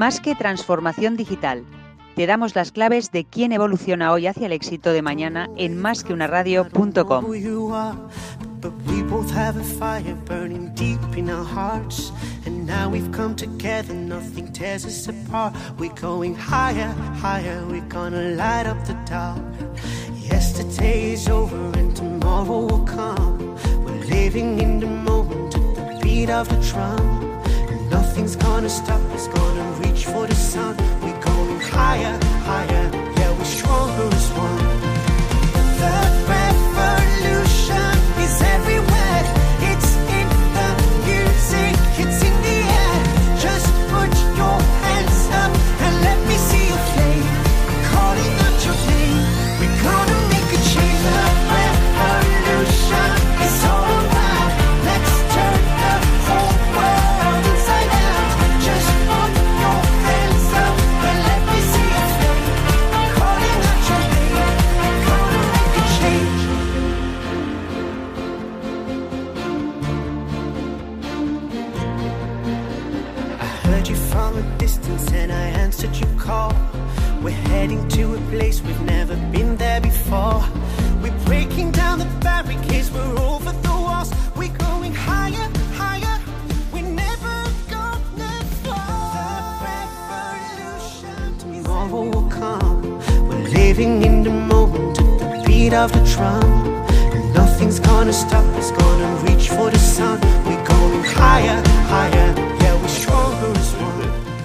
Más que transformación digital, te damos las claves de quién evoluciona hoy hacia el éxito de mañana en másqueunaradio.com. But we both have a fire burning deep in our hearts. And now we've come together, nothing tears us apart. We're going higher, higher, we're gonna light up the dark. Yesterday is over and tomorrow will come. We're living in the moment at the beat of the drum. Nothing's gonna stop us, gonna reach for the sun. We're going higher, higher,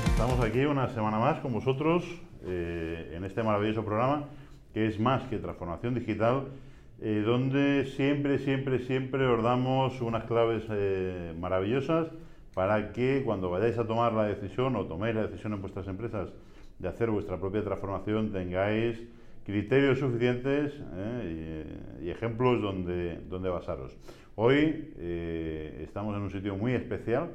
Estamos aquí una semana más con vosotros eh, en este maravilloso programa que es más que transformación digital, eh, donde siempre, siempre, siempre os damos unas claves eh, maravillosas para que cuando vayáis a tomar la decisión o toméis la decisión en vuestras empresas de hacer vuestra propia transformación tengáis criterios suficientes ¿eh? y, y ejemplos donde, donde basaros. Hoy eh, estamos en un sitio muy especial,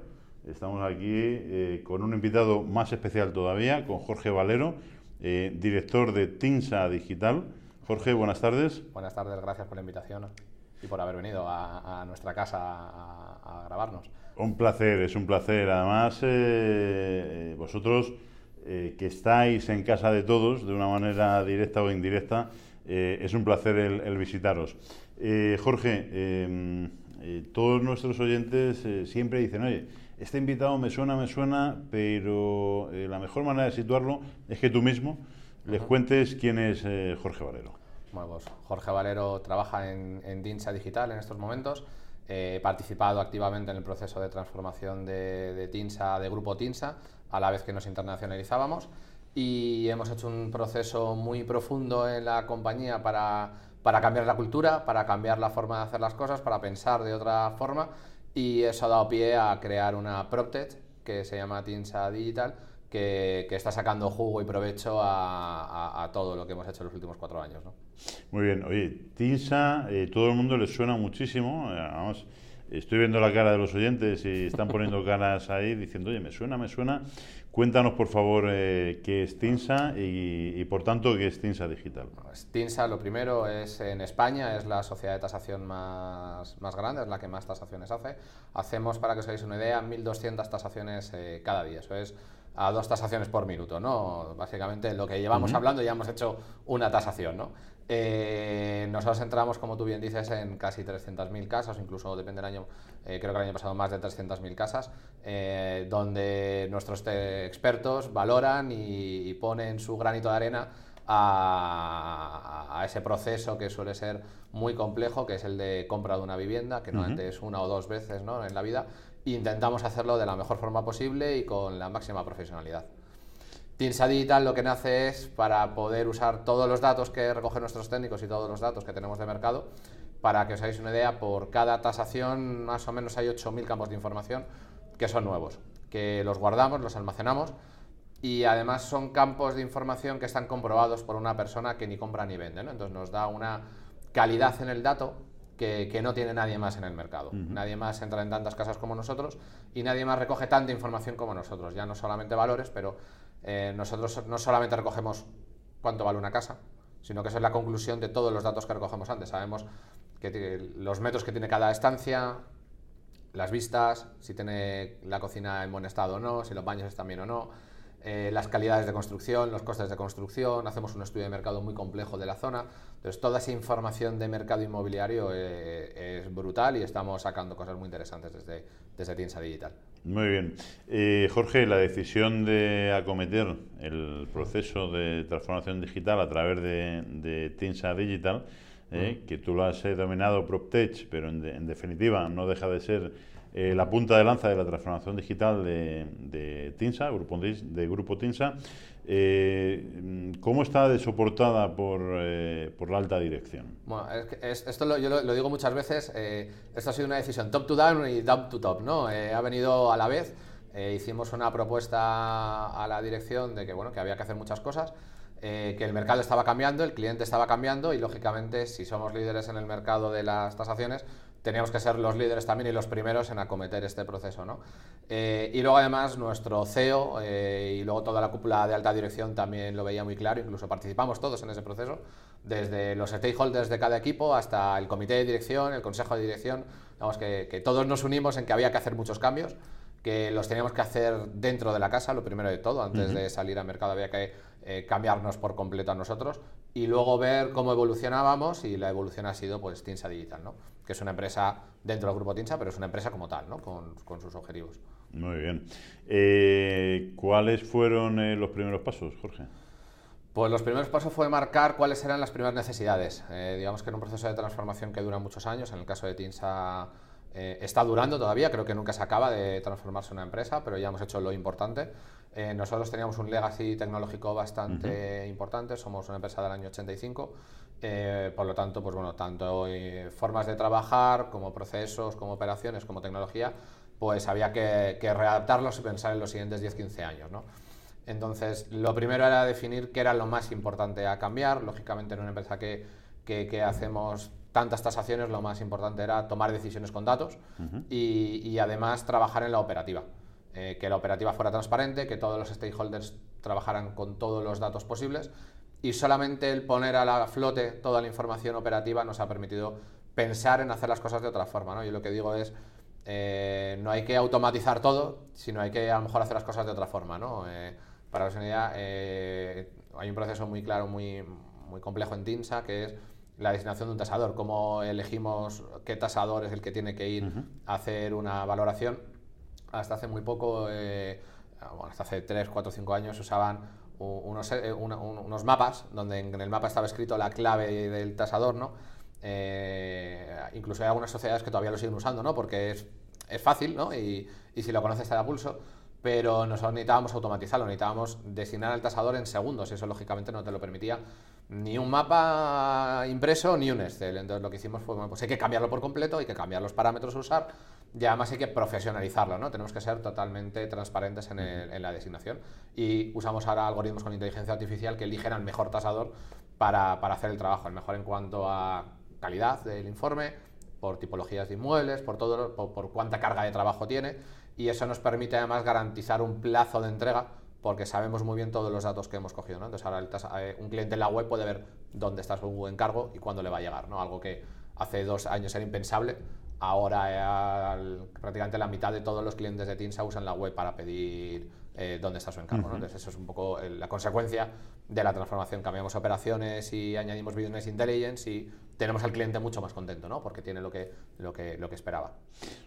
estamos aquí eh, con un invitado más especial todavía, con Jorge Valero, eh, director de Tinsa Digital. Jorge, buenas tardes. Buenas tardes, gracias por la invitación y por haber venido a, a nuestra casa a, a grabarnos. Un placer, es un placer. Además, eh, eh, vosotros eh, que estáis en casa de todos, de una manera directa o indirecta, eh, es un placer el, el visitaros. Eh, Jorge, eh, todos nuestros oyentes siempre dicen, oye, este invitado me suena, me suena, pero la mejor manera de situarlo es que tú mismo les cuentes quién es Jorge Valero. Bueno, pues Jorge Valero trabaja en, en Dinsa Digital en estos momentos. Eh, participado activamente en el proceso de transformación de, de Tinsa, de Grupo Tinsa, a la vez que nos internacionalizábamos. Y hemos hecho un proceso muy profundo en la compañía para, para cambiar la cultura, para cambiar la forma de hacer las cosas, para pensar de otra forma. Y eso ha dado pie a crear una PropTech que se llama Tinsa Digital, que, que está sacando jugo y provecho a, a- a todo lo que hemos hecho en los últimos cuatro años. ¿no? Muy bien, oye, Tinsa, eh, todo el mundo le suena muchísimo. eh, Vamos, estoy viendo la cara de los oyentes y están poniendo caras ahí diciendo, oye, me suena, me suena. Cuéntanos, por favor, eh, qué es Tinsa y, y, por tanto, qué es Tinsa Digital. Tinsa, lo primero, es en España, es la sociedad de tasación más, más grande, es la que más tasaciones hace. Hacemos, para que os hagáis una idea, 1.200 tasaciones eh, cada día. Eso es a dos tasaciones por minuto, ¿no? Básicamente, lo que llevamos hablando ya hemos hecho una tasación, ¿no? Eh, nosotros entramos, como tú bien dices, en casi 300.000 casas, incluso depende del año, eh, creo que el año pasado más de 300.000 casas, eh, donde nuestros expertos valoran y, y ponen su granito de arena a, a ese proceso que suele ser muy complejo, que es el de compra de una vivienda, que normalmente es una o dos veces ¿no? en la vida, intentamos hacerlo de la mejor forma posible y con la máxima profesionalidad. Tinsa Digital lo que nace es para poder usar todos los datos que recogen nuestros técnicos y todos los datos que tenemos de mercado. Para que os hagáis una idea, por cada tasación más o menos hay 8.000 campos de información que son nuevos, que los guardamos, los almacenamos y además son campos de información que están comprobados por una persona que ni compra ni vende. ¿no? Entonces nos da una calidad en el dato que, que no tiene nadie más en el mercado. Nadie más entra en tantas casas como nosotros y nadie más recoge tanta información como nosotros. Ya no solamente valores, pero eh, nosotros no solamente recogemos cuánto vale una casa, sino que esa es la conclusión de todos los datos que recogemos antes. Sabemos que los metros que tiene cada estancia, las vistas, si tiene la cocina en buen estado o no, si los baños están bien o no, eh, las calidades de construcción, los costes de construcción, hacemos un estudio de mercado muy complejo de la zona. Entonces, toda esa información de mercado inmobiliario eh, es brutal y estamos sacando cosas muy interesantes desde, desde Tinsa Digital. Muy bien. Eh, Jorge, la decisión de acometer el proceso de transformación digital a través de, de Tinsa Digital, que tú lo has denominado PropTech, pero en definitiva no deja de ser eh, la punta de lanza de la transformación digital de, de TINSA, grupo, de Grupo TINSA. Eh, ¿Cómo está soportada por, eh, por, la alta dirección? Bueno, esto lo, yo lo, digo muchas veces, esto ha sido una decisión top to down y down to top, ¿no? ha venido a la vez, hicimos una propuesta a la dirección de que, bueno, que había que hacer muchas cosas, que el mercado estaba cambiando, el cliente estaba cambiando y, lógicamente, si somos líderes en el mercado de las tasaciones, teníamos que ser los líderes también y los primeros en acometer este proceso. ¿no? Eh, y luego además nuestro CEO eh, y luego toda la cúpula de alta dirección también lo veía muy claro, incluso participamos todos en ese proceso, desde los stakeholders de cada equipo hasta el comité de dirección, el consejo de dirección, digamos que, que todos nos unimos en que había que hacer muchos cambios que los teníamos que hacer dentro de la casa, lo primero de todo, antes de salir al mercado había que eh, cambiarnos por completo a nosotros y luego ver cómo evolucionábamos y la evolución ha sido pues Tinsa Digital, ¿no? que es una empresa dentro del grupo Tinsa, pero es una empresa como tal, ¿no? con, con sus objetivos. Muy bien. Eh, ¿Cuáles fueron eh, los primeros pasos, Jorge? Pues los primeros pasos fue marcar cuáles eran las primeras necesidades. digamos que en un proceso de transformación que dura muchos años, en el caso de Tinsa eh, está durando todavía, creo que nunca se acaba de transformarse una empresa, pero ya hemos hecho lo importante. Eh, nosotros teníamos un legacy tecnológico bastante importante, somos una empresa del año 85, eh, por lo tanto, pues bueno, tanto formas de trabajar como procesos, como operaciones, como tecnología, pues había que, readaptarlos y pensar en los siguientes 10-15 años. ¿no? Entonces, lo primero era definir qué era lo más importante a cambiar, lógicamente en una empresa que, que, que hacemos tantas tasaciones, lo más importante era tomar decisiones con datos y, además trabajar en la operativa. Eh, que la operativa fuera transparente, que todos los stakeholders trabajaran con todos los datos posibles y solamente el poner a la flote toda la información operativa nos ha permitido pensar en hacer las cosas de otra forma. ¿no? Yo lo que digo es, eh, no hay que automatizar todo, sino hay que a lo mejor hacer las cosas de otra forma. ¿no? Eh, para la unidad, hay un proceso muy claro, muy, muy complejo en TINSA, que es la designación de un tasador, cómo elegimos qué tasador es el que tiene que ir a hacer una valoración. Hasta hace muy poco, eh, hasta hace 3, 4, 5 años, usaban unos, eh, unos, mapas donde en el mapa estaba escrito la clave del tasador, ¿no? Eh, incluso hay algunas sociedades que todavía lo siguen usando, ¿no? Porque es, es fácil, ¿no? Y, y, si lo conoces te da pulso. Pero nosotros necesitábamos automatizarlo, necesitábamos designar al tasador en segundos, y eso lógicamente no te lo permitía ni un mapa impreso ni un Excel. Entonces lo que hicimos fue, pues hay que cambiarlo por completo, hay que cambiar los parámetros a usar y además hay que profesionalizarlo, ¿no? Tenemos que ser totalmente transparentes en, la designación y usamos ahora algoritmos con inteligencia artificial que eligen al mejor tasador para, hacer el trabajo, el mejor en cuanto a calidad del informe, por tipologías de inmuebles, por, todo, por cuánta carga de trabajo tiene y eso nos permite además garantizar un plazo de entrega porque sabemos muy bien todos los datos que hemos cogido. ¿no? Entonces ahora eh, un cliente en la web puede ver dónde está su encargo y cuándo le va a llegar, ¿no? algo que hace dos años era impensable. Ahora prácticamente la mitad de todos los clientes de Tinsa usan la web para pedir eh, dónde está su encargo. Entonces eso es un poco la consecuencia de la transformación. Cambiamos operaciones y añadimos business intelligence y tenemos al cliente mucho más contento, ¿no? Porque tiene lo que, lo que, lo que esperaba.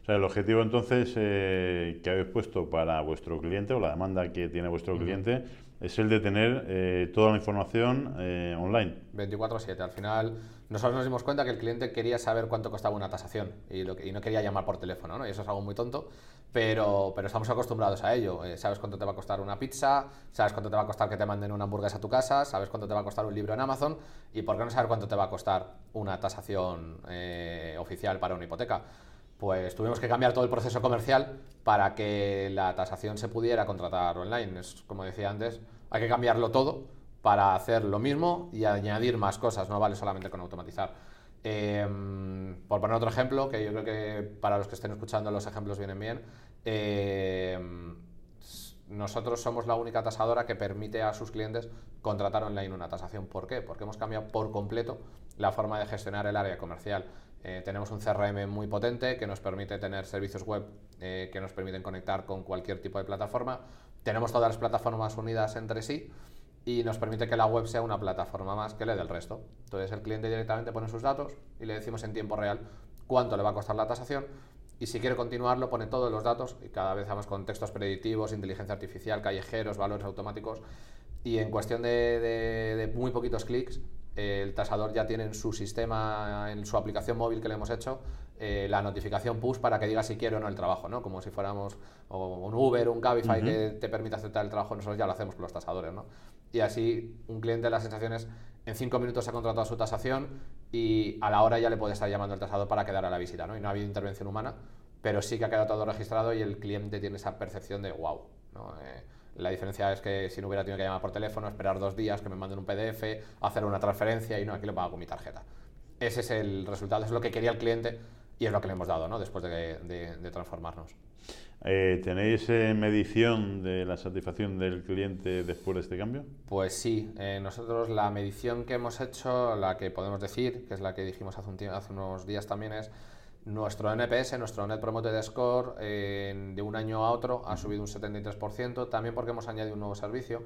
O sea, el objetivo entonces eh, que habéis puesto para vuestro cliente o la demanda que tiene vuestro cliente es el de tener eh, toda la información eh, online. 24/7. Al final, nosotros nos dimos cuenta que el cliente quería saber cuánto costaba una tasación y, no quería llamar por teléfono, ¿no? Y eso es algo muy tonto, pero, pero estamos acostumbrados a ello. Eh, sabes cuánto te va a costar una pizza, sabes cuánto te va a costar que te manden una hamburguesa a tu casa, sabes cuánto te va a costar un libro en Amazon y por qué no saber cuánto te va a costar una tasación oficial para una hipoteca pues tuvimos que cambiar todo el proceso comercial para que la tasación se pudiera contratar online. Es como decía antes, hay que cambiarlo todo para hacer lo mismo y añadir más cosas, no vale solamente con automatizar. Em, por poner otro ejemplo, que yo creo que para los que estén escuchando los ejemplos vienen bien, em, nosotros somos la única tasadora que permite a sus clientes contratar online una tasación. ¿Por qué? Porque hemos cambiado por completo la forma de gestionar el área comercial. Eh, tenemos un CRM muy potente que nos permite tener servicios web eh, que nos permiten conectar con cualquier tipo de plataforma. tenemos todas las plataformas unidas entre sí y nos permite que la web sea una plataforma más que le del resto. Entonces el cliente directamente pone sus datos y le decimos en tiempo real cuánto le va a costar la tasación y si quiere continuarlo pone todos los datos y cada vez vamos con textos predictivos, inteligencia artificial, callejeros, valores automáticos y en cuestión de, muy poquitos clics el tasador ya tiene en su sistema, en su aplicación móvil que le hemos hecho, eh, la notificación push para que diga si quiere o no el trabajo, ¿no? Como si fuéramos un Uber, un Cabify que te permite aceptar el trabajo, nosotros ya lo hacemos con los tasadores, ¿no? Y así un cliente la sensación es en cinco minutos ha contratado su tasación y a la hora ya le puede estar llamando el tasador para quedar a la visita, ¿no? Y no ha habido intervención humana, pero sí que ha quedado todo registrado y el cliente tiene esa percepción de wow, ¿no? Eh, la diferencia es que si no hubiera tenido que llamar por teléfono, esperar dos días, que me manden un PDF, hacer una transferencia y no, aquí lo pago con mi tarjeta. Ese es el resultado, es lo que quería el cliente y es lo que le hemos dado ¿no? después de, transformarnos. Eh, ¿Tenéis eh, medición de la satisfacción del cliente después de este cambio? Pues sí, eh, nosotros la medición que hemos hecho, la que podemos decir, que es la que dijimos hace, un hace unos días también, es nuestro NPS, nuestro Net Promoted Score, de un año a otro ha subido un 73%, también porque hemos añadido un nuevo servicio,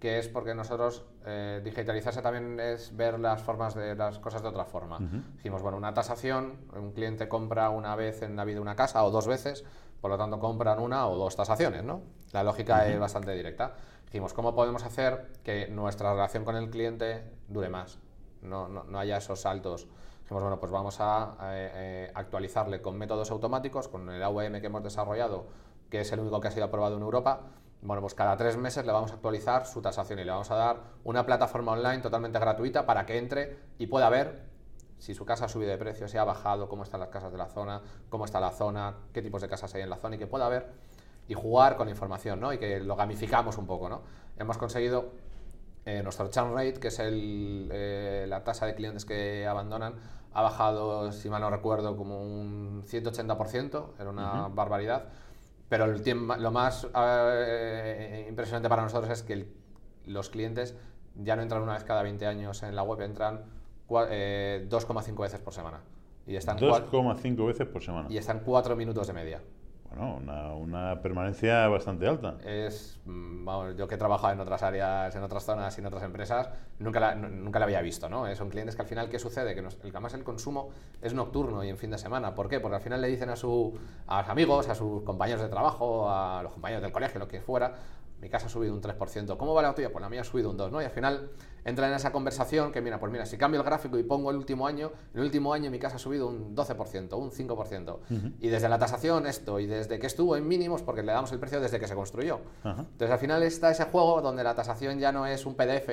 que es porque nosotros eh, digitalizarse también es ver las formas de las cosas de otra forma. Dijimos, bueno, una tasación, un cliente compra una vez en la vida una casa o dos veces, por lo tanto compran una o dos tasaciones, ¿no? La lógica es bastante directa. Dijimos, ¿cómo podemos hacer que nuestra relación con el cliente dure más? No, no, no haya esos saltos dijimos, bueno, pues vamos a eh, actualizarle con métodos automáticos, con el AVM que hemos desarrollado, que es el único que ha sido aprobado en Europa. Bueno, pues cada tres meses le vamos a actualizar su tasación y le vamos a dar una plataforma online totalmente gratuita para que entre y pueda ver si su casa ha subido de precio, si ha bajado, cómo están las casas de la zona, cómo está la zona, qué tipos de casas hay en la zona y que pueda ver y jugar con la información, ¿no? Y que lo gamificamos un poco, ¿no? Hemos conseguido eh, nuestro churn rate, que es eh, la tasa de clientes que abandonan, ha bajado, si mal no recuerdo, como un 180%, era una barbaridad. Pero el lo más eh, impresionante para nosotros es que los clientes ya no entran una vez cada 20 años en la web, entran 2,5 veces por semana. 2,5 veces por semana. Y están 4 minutos de media. Bueno, una, permanencia bastante alta. Es, mm, yo que he trabajado en otras áreas, en otras zonas y en otras empresas, nunca la, nunca la había visto, ¿no? Son clientes que al final, ¿qué sucede? Que nos, el, además el consumo es nocturno y en fin de semana. ¿Por qué? Porque al final le dicen a, su, a sus amigos, a sus compañeros de trabajo, a los compañeros del colegio, lo que fuera, mi casa ha subido un 3%, ¿cómo va la tuya? Pues la mía ha subido un 2%, ¿no? Y al final entra en esa conversación que, mira, pues mira, si cambio el gráfico y pongo el último año, el último año mi casa ha subido un 12%, un 5%. Y desde la tasación esto, y desde que estuvo en mínimos, porque le damos el precio desde que se construyó. Entonces al final está ese juego donde la tasación ya no es un PDF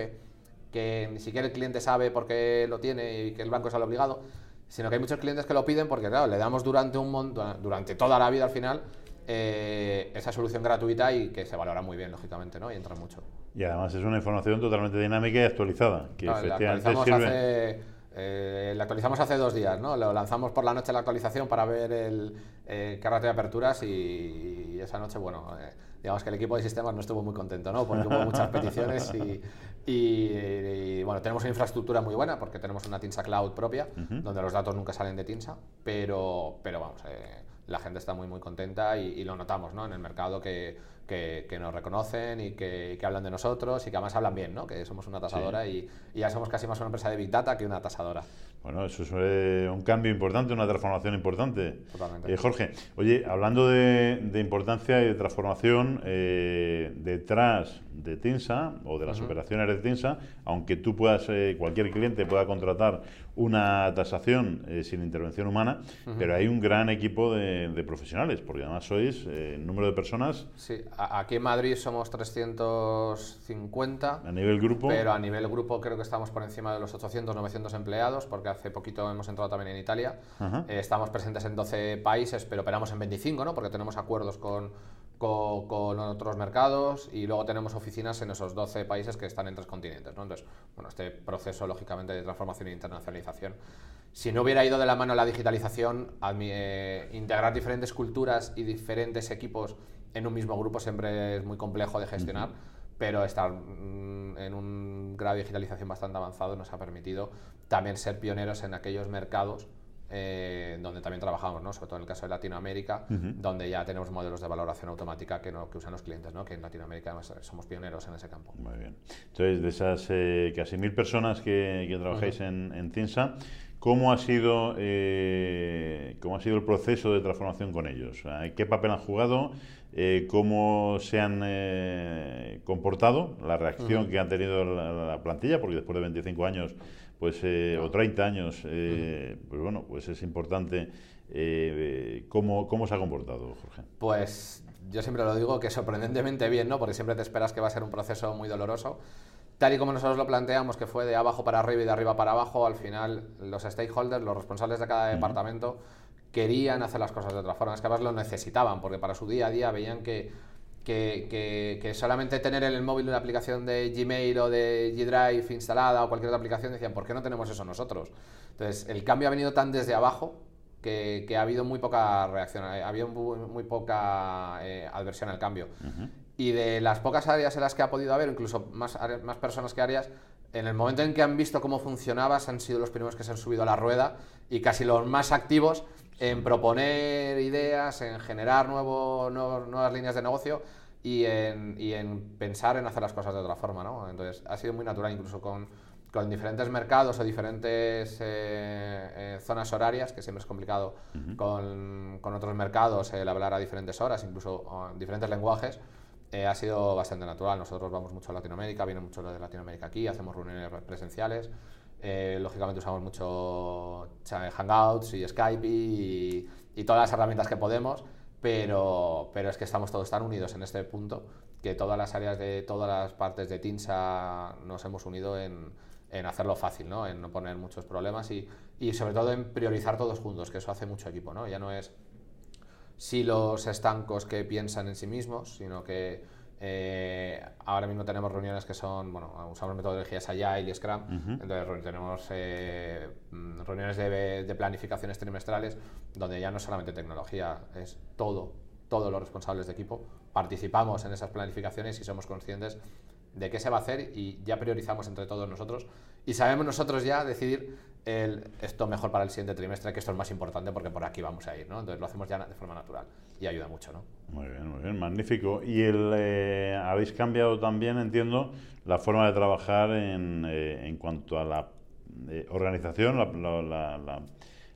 que ni siquiera el cliente sabe por qué lo tiene y que el banco es al obligado, sino que hay muchos clientes que lo piden porque, claro, le damos durante un montón, durante toda la vida al final, eh, esa solución gratuita y que se valora muy bien, lógicamente, ¿no? Y entra mucho. Y además es una información totalmente dinámica y actualizada, que efectivamente la sirve... Hace, eh, la actualizamos hace dos días, ¿no? Lo lanzamos por la noche la actualización para ver el eh, de aperturas y, esa noche, bueno, eh, digamos que el equipo de sistemas no estuvo muy contento, ¿no? Porque hubo muchas peticiones y, bueno, tenemos una infraestructura muy buena porque tenemos una Tinsa Cloud propia, donde los datos nunca salen de Tinsa, pero, pero vamos, eh, la gente está muy muy contenta y, lo notamos ¿no? en el mercado que, que, nos reconocen y que, que, hablan de nosotros y que además hablan bien, ¿no? que somos una tasadora y, y, ya somos casi más una empresa de Big Data que una tasadora. Bueno, eso es eh, un cambio importante, una transformación importante. Totalmente. Eh, Jorge, oye, hablando de, de, importancia y de transformación, eh, detrás de Tinsa o de las operaciones de Tinsa, aunque tú puedas, cualquier cliente pueda contratar una tasación sin intervención humana, pero hay un gran equipo de, de profesionales, porque además sois número de personas. Sí, aquí en Madrid somos 350. A nivel grupo. Pero a nivel grupo creo que estamos por encima de los 800, 900 empleados, porque hace poquito hemos entrado también en Italia. Eh, estamos presentes en 12 países, pero operamos en 25, ¿no? Porque tenemos acuerdos con, con, otros mercados y luego tenemos oficinas en esos 12 países que están en tres continentes, ¿no? Entonces, bueno, este proceso, lógicamente, de transformación e internacionalización si no hubiera ido de la mano la digitalización, eh, integrar diferentes culturas y diferentes equipos en un mismo grupo siempre es muy complejo de gestionar, pero estar mm, en un grado de digitalización bastante avanzado nos ha permitido también ser pioneros en aquellos mercados eh, donde también trabajamos, ¿no? sobre todo en el caso de Latinoamérica, donde ya tenemos modelos de valoración automática que, no, que usan los clientes, ¿no? que en Latinoamérica somos pioneros en ese campo. Muy bien. Entonces, de esas eh, casi mil personas que, que trabajáis en, en Cinsa, ¿Cómo ha sido, eh, cómo ha sido el proceso de transformación con ellos? ¿Qué papel han jugado? Eh, ¿Cómo se han eh, comportado? La reacción que han tenido la, plantilla, porque después de 25 años, pues o 30 años, pues bueno, pues es importante. ¿cómo, ¿Cómo se ha comportado, Jorge? Pues yo siempre lo digo que sorprendentemente bien, ¿no? Porque siempre te esperas que va a ser un proceso muy doloroso tal y como nosotros lo planteamos, que fue de abajo para arriba y de arriba para abajo, al final los stakeholders, los responsables de cada departamento, querían hacer las cosas de otra forma. Es que además lo necesitaban, porque para su día a día veían que, que, solamente tener en el móvil una aplicación de Gmail o de G Drive instalada o cualquier otra aplicación, decían, ¿por qué no tenemos eso nosotros? Entonces, el cambio ha venido tan desde abajo que, ha habido muy poca reacción, ha habido muy, poca eh, adversión al cambio. Y de las pocas áreas en las que ha podido haber, incluso más, más personas que áreas, en el momento en que han visto cómo funcionaba, han sido los primeros que se han subido a la rueda y casi los más activos en proponer ideas, en generar nuevo, nuevas líneas de negocio y en, y en, pensar en hacer las cosas de otra forma. ¿no? Entonces, ha sido muy natural, incluso con, con diferentes mercados o diferentes eh, eh, zonas horarias, que siempre es complicado con, con, otros mercados el hablar a diferentes horas, incluso diferentes lenguajes. Eh, ha sido bastante natural. Nosotros vamos mucho a Latinoamérica, viene mucho de Latinoamérica aquí, hacemos reuniones presenciales. Eh, lógicamente usamos mucho Hangouts y Skype y, todas las herramientas que podemos, pero, pero es que estamos todos tan unidos en este punto que todas las áreas de todas las partes de TINSA nos hemos unido en, en hacerlo fácil, ¿no? en no poner muchos problemas y, y, sobre todo en priorizar todos juntos, que eso hace mucho equipo. ¿no? Ya no es si los estancos que piensan en sí mismos, sino que eh, ahora mismo tenemos reuniones que son, bueno, usamos metodologías Agile y Scrum, entonces tenemos eh, mm, reuniones de, de, planificaciones trimestrales donde ya no es solamente tecnología, es todo, todos los responsables de equipo participamos en esas planificaciones y somos conscientes de qué se va a hacer y ya priorizamos entre todos nosotros. Y sabemos nosotros ya decidir el, esto mejor para el siguiente trimestre, que esto es más importante porque por aquí vamos a ir, ¿no? Entonces lo hacemos ya de forma natural y ayuda mucho, ¿no? Muy bien, muy bien, magnífico. Y el, eh, habéis cambiado también, entiendo, la forma de trabajar en, eh, en cuanto a la eh, organización, la, la,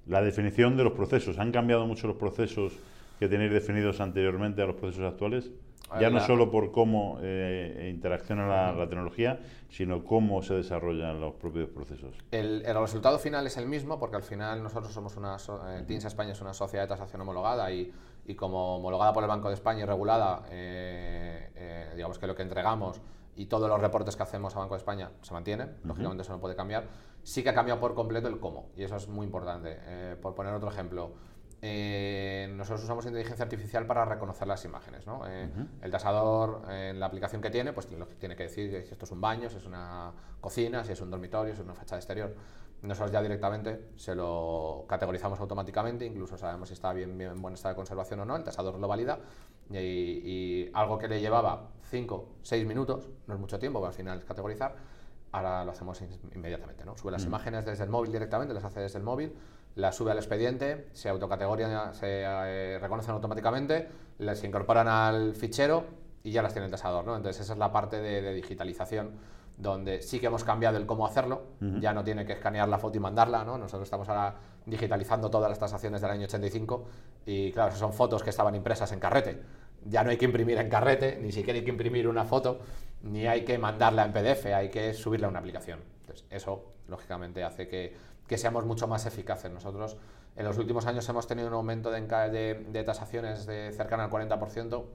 la, definición de los procesos. ¿Han cambiado mucho los procesos que tenéis definidos anteriormente a los procesos actuales? Ya no solo por cómo eh, interacciona la, tecnología, sino cómo se desarrollan los propios procesos. El, resultado final es el mismo, porque al final nosotros somos una. Eh, TINSA España es una sociedad de tasación homologada y, y, como homologada por el Banco de España y regulada, eh, eh, digamos que lo que entregamos y todos los reportes que hacemos a Banco de España se mantienen, lógicamente eso no puede cambiar. Sí que ha cambiado por completo el cómo, y eso es muy importante. por poner otro ejemplo. Eh, nosotros usamos inteligencia artificial para reconocer las imágenes. ¿no? Eh, el tasador, en la aplicación que tiene, pues lo que tiene que decir si esto es un baño, si es una cocina, si es un dormitorio, si es una fachada exterior. Nosotros ya directamente se lo categorizamos automáticamente, incluso sabemos si está bien, bien en buen estado de conservación o no, el tasador lo valida y, algo que le llevaba 5, 6 minutos, no es mucho tiempo, pero al final es categorizar, ahora lo hacemos inmediatamente. ¿no? Sube las imágenes desde el móvil directamente, las hace desde el móvil la sube al expediente, se autocategorían, se eh, reconocen automáticamente, se incorporan al fichero y ya las tiene el tasador. ¿no? Entonces esa es la parte de, digitalización donde sí que hemos cambiado el cómo hacerlo, ya no tiene que escanear la foto y mandarla, ¿no? nosotros estamos ahora digitalizando todas las tasaciones del año 85 y claro, son fotos que estaban impresas en carrete, ya no hay que imprimir en carrete, ni siquiera hay que imprimir una foto, ni hay que mandarla en PDF, hay que subirla a una aplicación. Entonces eso lógicamente hace que que seamos mucho más eficaces. Nosotros en los últimos años hemos tenido un aumento de, de, tasaciones de cercano al 40%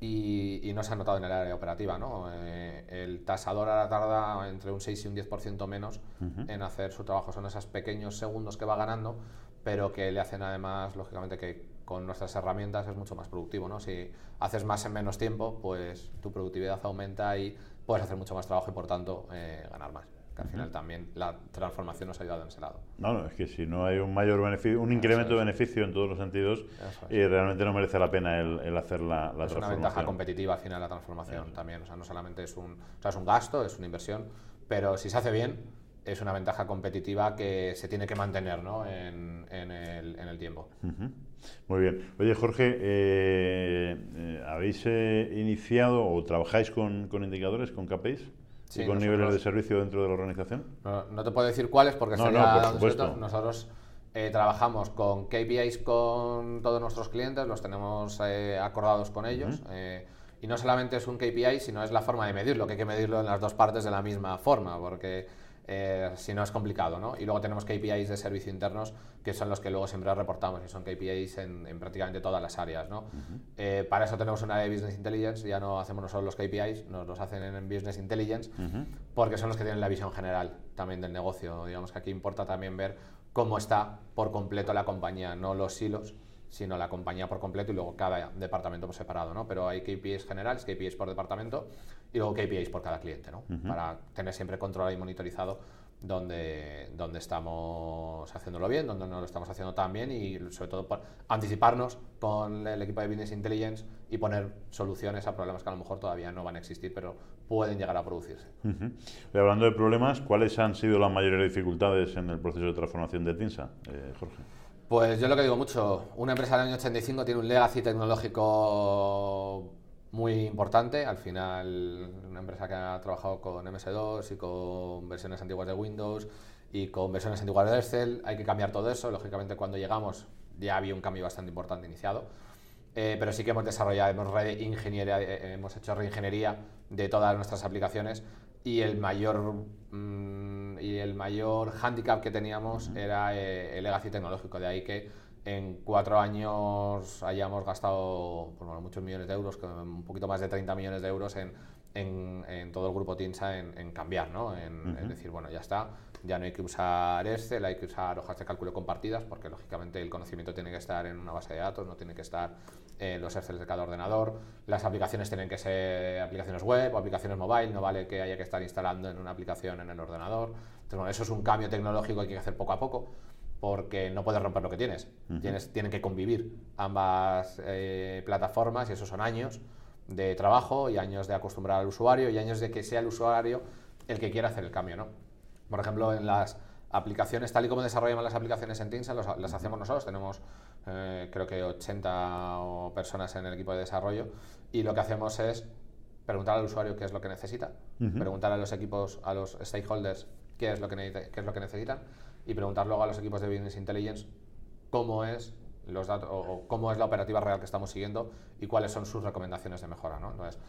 y, y, no se ha notado en el área operativa. ¿no? Eh, el tasador ahora tarda entre un 6 y un 10% menos en hacer su trabajo. Son esos pequeños segundos que va ganando, pero que le hacen además, lógicamente, que con nuestras herramientas es mucho más productivo. ¿no? Si haces más en menos tiempo, pues tu productividad aumenta y puedes hacer mucho más trabajo y por tanto eh, ganar más al final también la transformación nos ha ayudado en ese lado. No, no, es que si no hay un mayor beneficio, un incremento de beneficio en todos los sentidos, y realmente no merece la pena el, hacer la, la es una ventaja competitiva al final la transformación también, o sea, no solamente es un, o sea, es un gasto, es una inversión, pero si se hace bien, es una ventaja competitiva que se tiene que mantener ¿no? en, en, el, en, el, tiempo. Muy bien. Oye, Jorge, eh, eh, ¿habéis eh, iniciado o trabajáis con, con indicadores, con KPIs? Sí, ¿Y con niveles de servicio dentro de la organización? No, no te puedo decir cuáles porque no, sería no, Nosotros trabajamos con KPIs con todos nuestros clientes, los tenemos acordados con ellos. y no solamente es un KPI, sino es la forma de medirlo, que hay que medirlo en las dos partes de la misma forma, porque eh, si no es complicado, ¿no? Y luego tenemos KPIs de servicio internos, que son los que luego siempre reportamos, y son KPIs en, prácticamente todas las áreas, ¿no? Eh, para eso tenemos una de Business Intelligence, ya no hacemos nosotros los KPIs, nos los hacen en Business Intelligence, porque son los que tienen la visión general también del negocio. Digamos que aquí importa también ver cómo está por completo la compañía, no los silos, sino la compañía por completo y luego cada departamento por separado, ¿no? Pero hay KPIs generales, KPIs por departamento y luego KPIs por cada cliente, ¿no? Para tener siempre controlado y monitorizado dónde, dónde estamos haciéndolo bien, dónde no lo estamos haciendo tan bien y sobre todo por anticiparnos con el equipo de Business Intelligence y poner soluciones a problemas que a lo mejor todavía no van a existir, pero pueden llegar a producirse. y hablando de problemas, ¿cuáles han sido las mayores dificultades en el proceso de transformación de TINSA, eh, Jorge? Pues yo lo que digo mucho, una empresa del año 85 tiene un legacy tecnológico muy importante. Al final, una empresa que ha trabajado con MS2 y con versiones antiguas de Windows y con versiones antiguas de Excel, hay que cambiar todo eso. Lógicamente, cuando llegamos ya había un cambio bastante importante iniciado. Eh, pero sí que hemos desarrollado, hemos, eh, hemos hecho reingeniería de todas nuestras aplicaciones y el mayor mm, y el mayor hándicap que teníamos era eh, el legacy tecnológico. De ahí que en cuatro años hayamos gastado pues muchos millones de euros, un poquito más de 30 millones de euros en, en, todo el grupo TINSA en, cambiar, ¿no? en, decir, bueno, ya está, ya no hay que usar Excel, hay que usar hojas de cálculo compartidas, porque lógicamente el conocimiento tiene que estar en una base de datos, no tiene que estar en los Excel de cada ordenador, las aplicaciones tienen que ser aplicaciones web o aplicaciones mobile, no vale que haya que estar instalando en una aplicación en el ordenador. Entonces, bueno, eso es un cambio tecnológico que hay que hacer poco a poco porque no puedes romper lo que tienes. tienes tienen que convivir ambas eh, plataformas y esos son años de trabajo y años de acostumbrar al usuario y años de que sea el usuario el que quiera hacer el cambio. ¿no? Por ejemplo, en las aplicaciones, tal y como desarrollamos las aplicaciones en Teams, las hacemos nosotros, tenemos eh, creo que 80 personas en el equipo de desarrollo y lo que hacemos es preguntar al usuario qué es lo que necesita, preguntar a los equipos, a los stakeholders qué es lo que, qué es lo que necesitan y preguntar luego a los equipos de Business Intelligence cómo es los datos o, cómo es la operativa real que estamos siguiendo y cuáles son sus recomendaciones de mejora. ¿no? Entonces,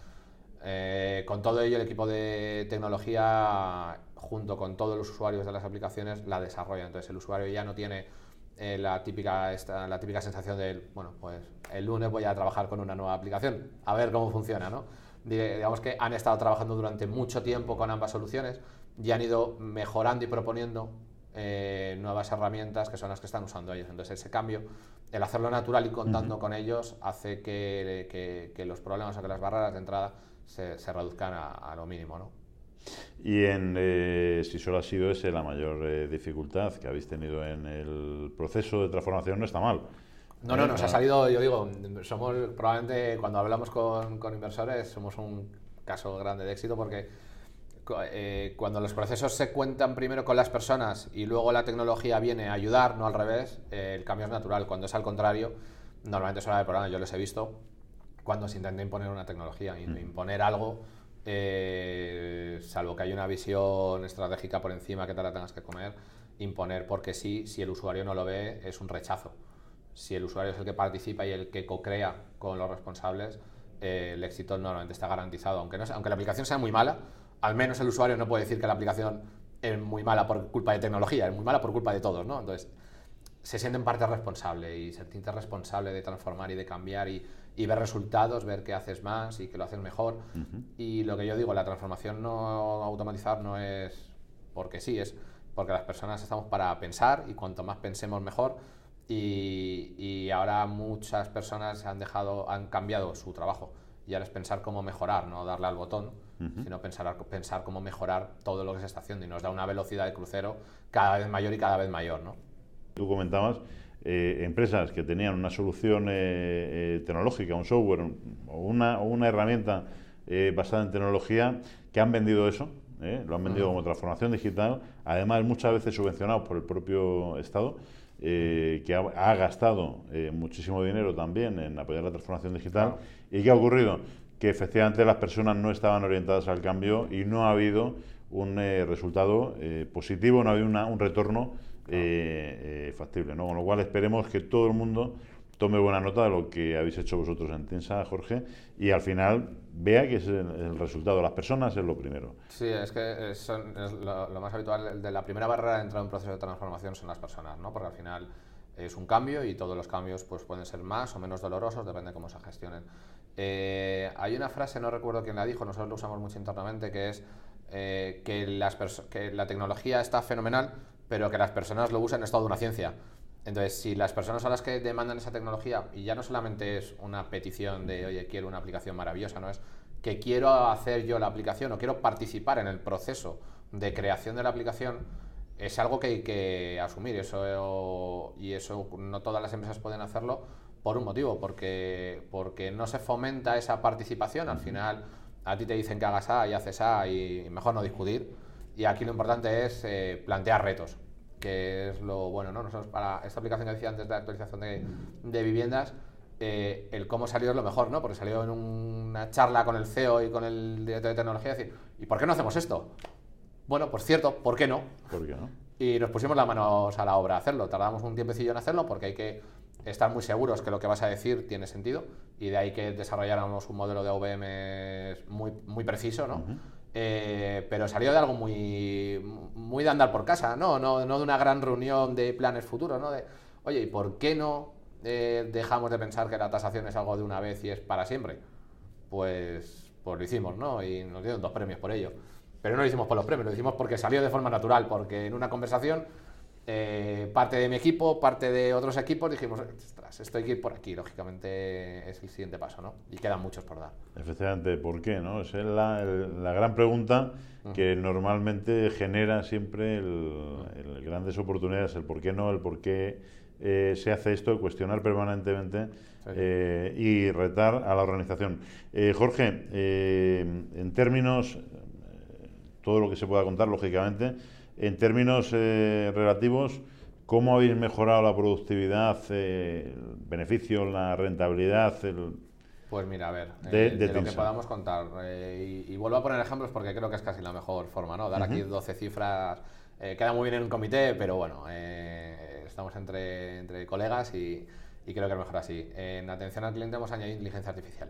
eh, con todo ello, el equipo de tecnología, junto con todos los usuarios de las aplicaciones, la desarrolla. Entonces, el usuario ya no tiene eh, la, típica, esta, la típica sensación de, bueno, pues el lunes voy a trabajar con una nueva aplicación, a ver cómo funciona. ¿no? Digamos que han estado trabajando durante mucho tiempo con ambas soluciones y han ido mejorando y proponiendo eh, nuevas herramientas que son las que están usando ellos. Entonces ese cambio, el hacerlo natural y contando con ellos, hace que, que, los problemas o que las barreras de entrada se, se reduzcan a, lo mínimo. ¿no? Y en, eh, si solo ha sido ese la mayor eh, dificultad que habéis tenido en el proceso de transformación, no está mal. No, no, nos ha salido, yo digo, somos probablemente cuando hablamos con, con inversores, somos un caso grande de éxito porque eh, cuando los procesos se cuentan primero con las personas y luego la tecnología viene a ayudar, no al revés, eh, el cambio es natural. Cuando es al contrario, normalmente suele haber problemas. Yo les he visto cuando se intenta imponer una tecnología, mm. imponer algo, eh, salvo que haya una visión estratégica por encima que te la tengas que comer, imponer porque sí, si el usuario no lo ve, es un rechazo. Si el usuario es el que participa y el que co-crea con los responsables, el éxito normalmente está garantizado. Aunque, no aunque la aplicación sea muy mala, al menos el usuario no puede decir que la aplicación es muy mala por culpa de tecnología, es muy mala por culpa de todos, ¿no? Entonces, se siente en parte responsable y se siente responsable de transformar y de cambiar y, ver resultados, ver que haces más y que lo haces mejor. Y lo que yo digo, la transformación no automatizar no es porque sí, es porque las personas estamos para pensar y cuanto más pensemos mejor. Y, y ahora muchas personas han dejado, han cambiado su trabajo y ahora es pensar cómo mejorar, no darle al botón sino pensar, pensar cómo mejorar todo lo que se está haciendo y nos da una velocidad de crucero cada vez mayor y cada vez mayor. ¿no? Tú comentabas eh, empresas que tenían una solución eh, eh, tecnológica, un software o una, una herramienta basada en tecnología que han vendido eso ¿eh? lo han vendido como transformación digital, además muchas veces subvencionados por el propio Estado, eh, que ha, gastado eh, muchísimo dinero también en apoyar la transformación digital. ¿Y qué ha ocurrido? Que efectivamente las personas no estaban orientadas al cambio y no ha habido un resultado positivo, no ha habido un retorno factible. ¿no? Con lo cual esperemos que todo el mundo tome buena nota de lo que habéis hecho vosotros en Tensa, Jorge, y al final vea que es el, resultado de las personas es lo primero. Sí, es que es, lo, más habitual de la primera barrera de entrar en un proceso de transformación son las personas, ¿no? Porque al final es un cambio y todos los cambios pues, pueden ser más o menos dolorosos, depende de cómo se gestionen. Eh, hay una frase, no recuerdo quién la dijo, nosotros lo usamos mucho internamente, que es eh, que la tecnología está fenomenal, pero que las personas lo usan es toda una ciencia. Entonces, si las personas a las que demandan esa tecnología, y ya no solamente es una petición de, oye, quiero una aplicación maravillosa, no es que quiero hacer yo la aplicación o quiero participar en el proceso de creación de la aplicación, es algo que hay que asumir. Eso, y eso no todas las empresas pueden hacerlo por un motivo, porque, porque no se fomenta esa participación. Al final, a ti te dicen que hagas A y haces A y mejor no discutir. Y aquí lo importante es eh, plantear retos que es lo bueno, ¿no? Nosotros para esta aplicación que decía antes de actualización de, viviendas, eh, el cómo salió es lo mejor, ¿no? Porque salió en una charla con el CEO y con el director de tecnología, decir, ¿y por qué no hacemos esto? Bueno, pues cierto, ¿por qué no? ¿Por qué no? Y nos pusimos las manos a la obra a hacerlo. Tardamos un tiempecillo en hacerlo porque hay que estar muy seguros que lo que vas a decir tiene sentido y de ahí que desarrolláramos un modelo de OVM muy, muy preciso, ¿no? Eh, pero salió de algo muy, muy de andar por casa, ¿no? ¿no? No de una gran reunión de planes futuros, ¿no? De, oye, ¿y por qué no eh, dejamos de pensar que la tasación es algo de una vez y es para siempre? Pues, pues lo hicimos, ¿no? Y nos dieron dos premios por ello. Pero no lo hicimos por los premios, lo hicimos porque salió de forma natural, porque en una conversación eh, parte de mi equipo, parte de otros equipos, dijimos, ostras, esto hay que ir por aquí, lógicamente es el siguiente paso, ¿no? Y quedan muchos por dar. Efectivamente, ¿por qué? No? Esa es la, la gran pregunta que normalmente genera siempre el, grandes oportunidades, el por qué no, el por qué eh, se hace esto, cuestionar permanentemente eh, y retar a la organización. Jorge, en términos, todo lo que se pueda contar, lógicamente, en términos eh, relativos, ¿cómo habéis mejorado la productividad, eh, el beneficio, la rentabilidad? pues mira, a ver, de, eh, lo que podamos contar. y, vuelvo a poner ejemplos porque creo que es casi la mejor forma, ¿no? Dar aquí 12 cifras queda muy bien en un comité, pero bueno, estamos entre, entre colegas y, creo que es mejor así. En atención al cliente hemos añadido inteligencia artificial.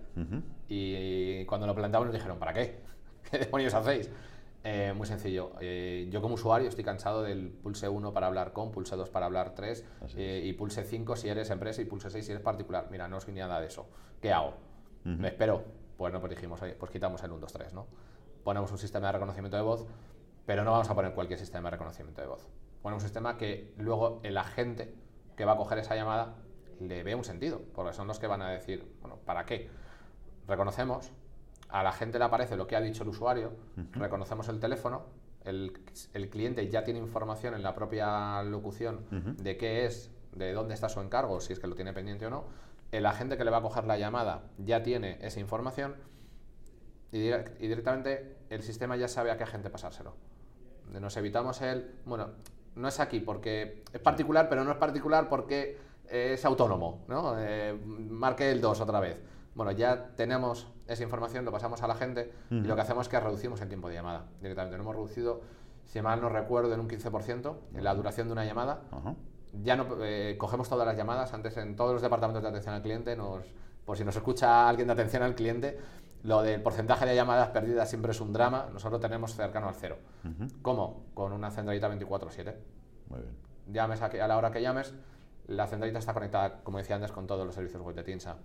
y, cuando lo planteamos nos dijeron, ¿para qué? ¿Qué demonios hacéis? Eh, muy sencillo. Eh, yo como usuario estoy cansado del pulse 1 para hablar con, pulse 2 para hablar 3 eh, y pulse 5 si eres empresa y pulse 6 si eres particular. Mira, no soy nada de eso. ¿Qué hago? ¿Me espero? Pues no, pues dijimos, pues quitamos el 1, 2, 3, ¿no? Ponemos un sistema de reconocimiento de voz, pero no vamos a poner cualquier sistema de reconocimiento de voz. Ponemos un sistema que luego el agente que va a coger esa llamada le ve un sentido, porque son los que van a decir, bueno, ¿para qué? Reconocemos, a la gente le aparece lo que ha dicho el usuario, reconocemos el teléfono, el, cliente ya tiene información en la propia locución de qué es, de dónde está su encargo, si es que lo tiene pendiente o no, el agente que le va a coger la llamada ya tiene esa información y, directamente el sistema ya sabe a qué agente pasárselo. Nos evitamos el, bueno, no es aquí porque es particular, pero no es particular porque es autónomo, ¿no? Eh, marque el 2 otra vez. Bueno, ya tenemos esa información, lo pasamos a la gente y lo que hacemos es que reducimos el tiempo de llamada directamente. Lo hemos reducido, si mal no recuerdo, en un 15% en la duración de una llamada. Ya no eh, cogemos todas las llamadas. Antes en todos los departamentos de atención al cliente, nos, por si nos escucha alguien de atención al cliente, lo del porcentaje de llamadas perdidas siempre es un drama. Nosotros tenemos cercano al cero. ¿Cómo? Con una centralita 24/7. Muy bien. Llames a, a la hora que llames, la centralita está conectada, como decía antes, con todos los servicios web de TINSA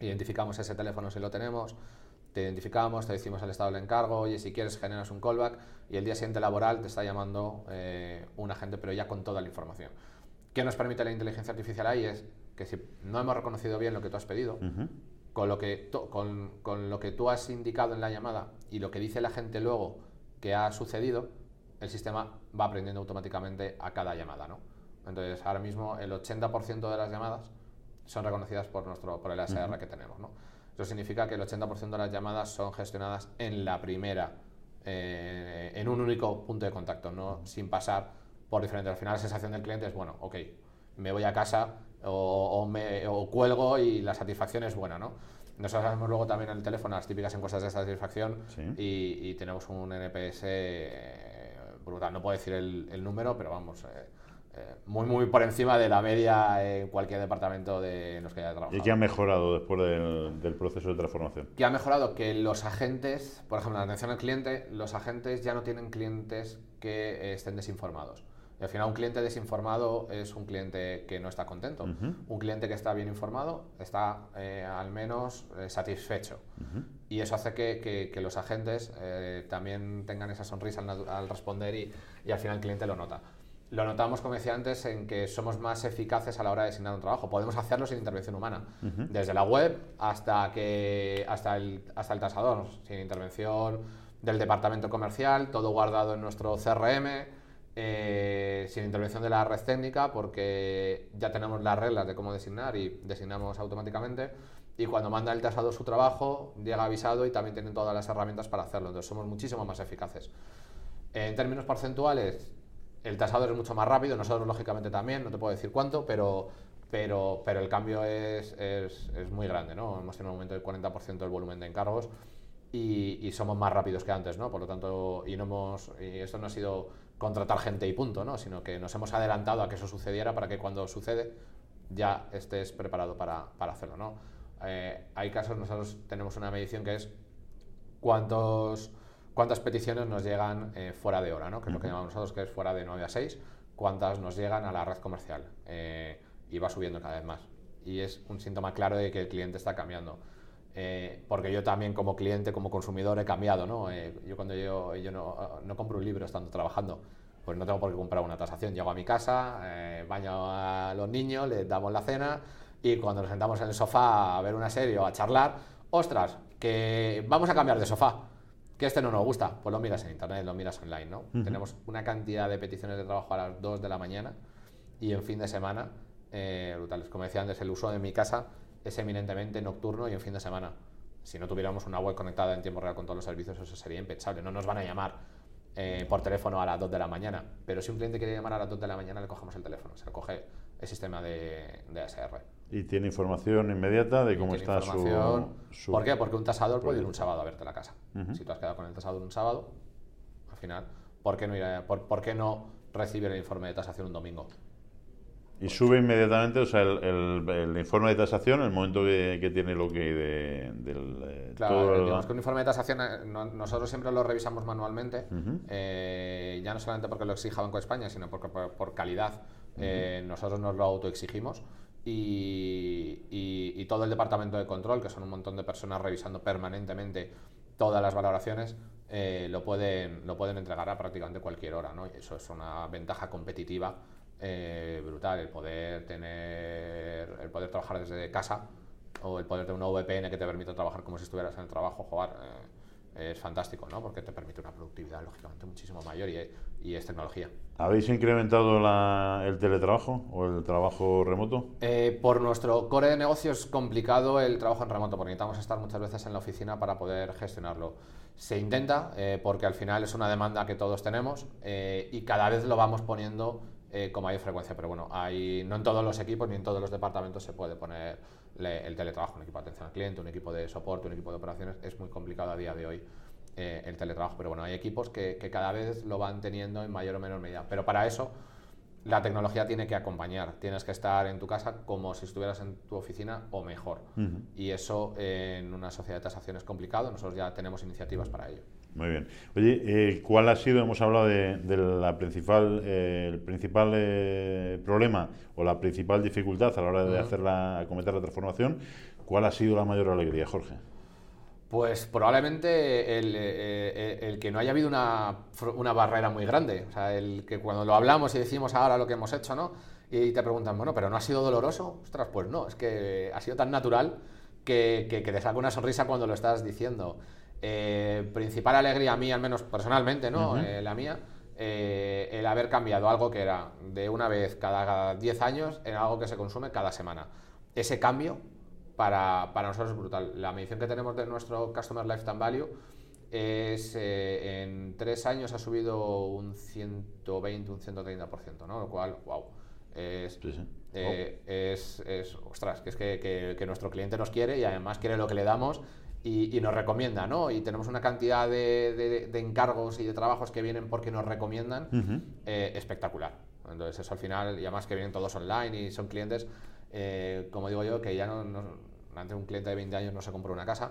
identificamos ese teléfono si lo tenemos, te identificamos, te decimos el estado del encargo, oye, si quieres generas un callback y el día siguiente laboral te está llamando eh, un agente, pero ya con toda la información. ¿Qué nos permite la inteligencia artificial ahí? Es que si no hemos reconocido bien lo que tú has pedido, con, lo que con, con, lo que tú has indicado en la llamada y lo que dice la gente luego que ha sucedido, el sistema va aprendiendo automáticamente a cada llamada. ¿no? Entonces, ahora mismo el 80% de las llamadas son reconocidas por, nuestro, por el ASR que tenemos. ¿no? Eso significa que el 80% de las llamadas son gestionadas en la primera eh, en un único punto de contacto, no sin pasar por diferentes. Al final la sensación del cliente es, bueno, ok, me voy a casa o, me, o cuelgo y la satisfacción es buena, ¿no? Nosotros hacemos luego también en el teléfono las típicas encuestas de satisfacción y, tenemos un NPS eh, brutal. No puedo decir el, número, pero vamos, eh, muy, muy por encima de la media en cualquier departamento de los que haya trabajado. ¿Y qué ha mejorado después del, proceso de transformación? ¿Qué ha mejorado? Que los agentes, por ejemplo, la atención al cliente, los agentes ya no tienen clientes que estén desinformados. Y al final un cliente desinformado es un cliente que no está contento. Un cliente que está bien informado está eh, al menos eh, satisfecho. Y eso hace que, que, los agentes eh, también tengan esa sonrisa al, responder y, y, al final el cliente lo nota. Lo notamos, como decía antes, en que somos más eficaces a la hora de designar un trabajo. Podemos hacerlo sin intervención humana. Desde la web hasta, que, hasta, el, hasta el tasador, sin intervención del departamento comercial, todo guardado en nuestro CRM eh, sin intervención de la red técnica porque ya tenemos las reglas de cómo designar y designamos automáticamente y cuando manda el tasador su trabajo llega avisado y también tienen todas las herramientas para hacerlo, entonces somos muchísimo más eficaces. En términos porcentuales, el tasador es mucho más rápido, nosotros lógicamente también, no te puedo decir cuánto, pero, pero, pero el cambio es, es, es muy grande, ¿no? Hemos tenido un aumento del 40% del volumen de encargos y, somos más rápidos que antes, ¿no? Por lo tanto, y, no hemos, y esto no ha sido contratar gente y punto, ¿no? sino que nos hemos adelantado a que eso sucediera para que cuando sucede ya estés preparado para, para hacerlo. ¿no? Eh, hay casos, nosotros tenemos una medición que es cuántos, cuántas peticiones nos llegan eh, fuera de hora, ¿no? que es lo que llamamos nosotros, que es fuera de 9 a 6, cuántas nos llegan a la red comercial. Eh, y va subiendo cada vez más. Y es un síntoma claro de que el cliente está cambiando. Eh, porque yo también como cliente, como consumidor he cambiado, ¿no? Eh, yo cuando yo, yo no, no, compro un libro estando trabajando, pues no tengo por qué comprar una tasación. Llego a mi casa, eh, baño a los niños, les damos la cena y cuando nos sentamos en el sofá a ver una serie o a charlar, ostras, que vamos a cambiar de sofá, que este no nos gusta, pues lo miras en internet, lo miras online, ¿no? Tenemos una cantidad de peticiones de trabajo a las 2 de la mañana y en fin de semana, brutales. Como decía antes, el uso de mi casa es eminentemente nocturno y en fin de semana. Si no tuviéramos una web conectada en tiempo real con todos los servicios, eso sería impensable. No nos van a llamar eh, por teléfono a las 2 de la mañana, pero si un cliente quiere llamar a las 2 de la mañana, le cogemos el teléfono, se le coge el sistema de, de ASR. Y tiene información inmediata de cómo está su, su, ¿Por qué? Porque un tasador puede ir un sábado a verte la casa. Si tú has quedado con el tasador un sábado, al final, ¿por qué no, ir por, ¿por qué no recibir el informe de tasación un domingo? Y sube inmediatamente, o sea, el, el, informe de tasación, el momento que, tiene lo que de, del... Eh, claro, digamos que un informe de tasación eh, nosotros siempre lo revisamos manualmente, eh, ya no solamente porque lo exija Banco de España, sino porque por, calidad nosotros nos lo autoexigimos y, todo el departamento de control, que son un montón de personas revisando permanentemente todas las valoraciones, lo, pueden, lo pueden entregar a prácticamente cualquier hora, ¿no? Y eso es una ventaja competitiva eh, brutal el poder tener, el poder trabajar desde casa o el poder tener una VPN que te permite trabajar como si estuvieras en el trabajo, jugar, eh, es fantástico, ¿no? Porque te permite una productividad, lógicamente, muchísimo mayor y, y es tecnología. ¿Habéis incrementado el teletrabajo o el trabajo remoto? Eh, por nuestro core de negocio es complicado el trabajo en remoto, porque necesitamos estar muchas veces en la oficina para poder gestionarlo. Se intenta, porque al final es una demanda que todos tenemos y cada vez lo vamos poniendo eh, con mayor frecuencia. Pero bueno, hay, no en todos los equipos ni en todos los departamentos se puede poner el teletrabajo, un equipo de atención al cliente, un equipo de soporte, un equipo de operaciones. Es muy complicado a día de hoy eh, el teletrabajo, pero bueno, hay equipos que, cada vez lo van teniendo en mayor o menor medida. Pero para eso la tecnología tiene que acompañar. Tienes que estar en tu casa como si estuvieras en tu oficina o mejor. Y eso en una sociedad de tasación es complicado. Nosotros ya tenemos iniciativas para ello. Muy bien. Oye, eh, ¿cuál ha sido, hemos hablado de, la principal, eh, el principal eh, problema o la principal dificultad a la hora de hacer la, acometer la transformación? ¿Cuál ha sido la mayor alegría, Jorge? Pues probablemente el, que no haya habido una, una, barrera muy grande. O sea, el que cuando lo hablamos y decimos ahora lo que hemos hecho, ¿no? Y te preguntan, bueno, pero ¿no ha sido doloroso? Ostras, pues no, es que ha sido tan natural que, que, que te saca una sonrisa cuando lo estás diciendo. Eh, principal alegría a mí, al menos personalmente, ¿no? Eh, la mía, eh, el haber cambiado algo que era de una vez cada 10 años en algo que se consume cada semana. Ese cambio para, para, nosotros es brutal. La medición que tenemos de nuestro Customer Lifetime Value es eh, en tres años ha subido un 120, un 130%, ¿no? Lo cual, wow. Es, Sí, sí. eh, es, es- ostras, que es que, que- que nuestro cliente nos quiere y además quiere lo que le damos y, y nos recomienda, ¿no? Y tenemos una cantidad de, de- de encargos y de trabajos que vienen porque nos recomiendan Ujú. eh, espectacular. Entonces, eso al final, y además que vienen todos online y son clientes, eh, como digo yo, que ya no, no- antes un cliente de 20 años no se compró una casa,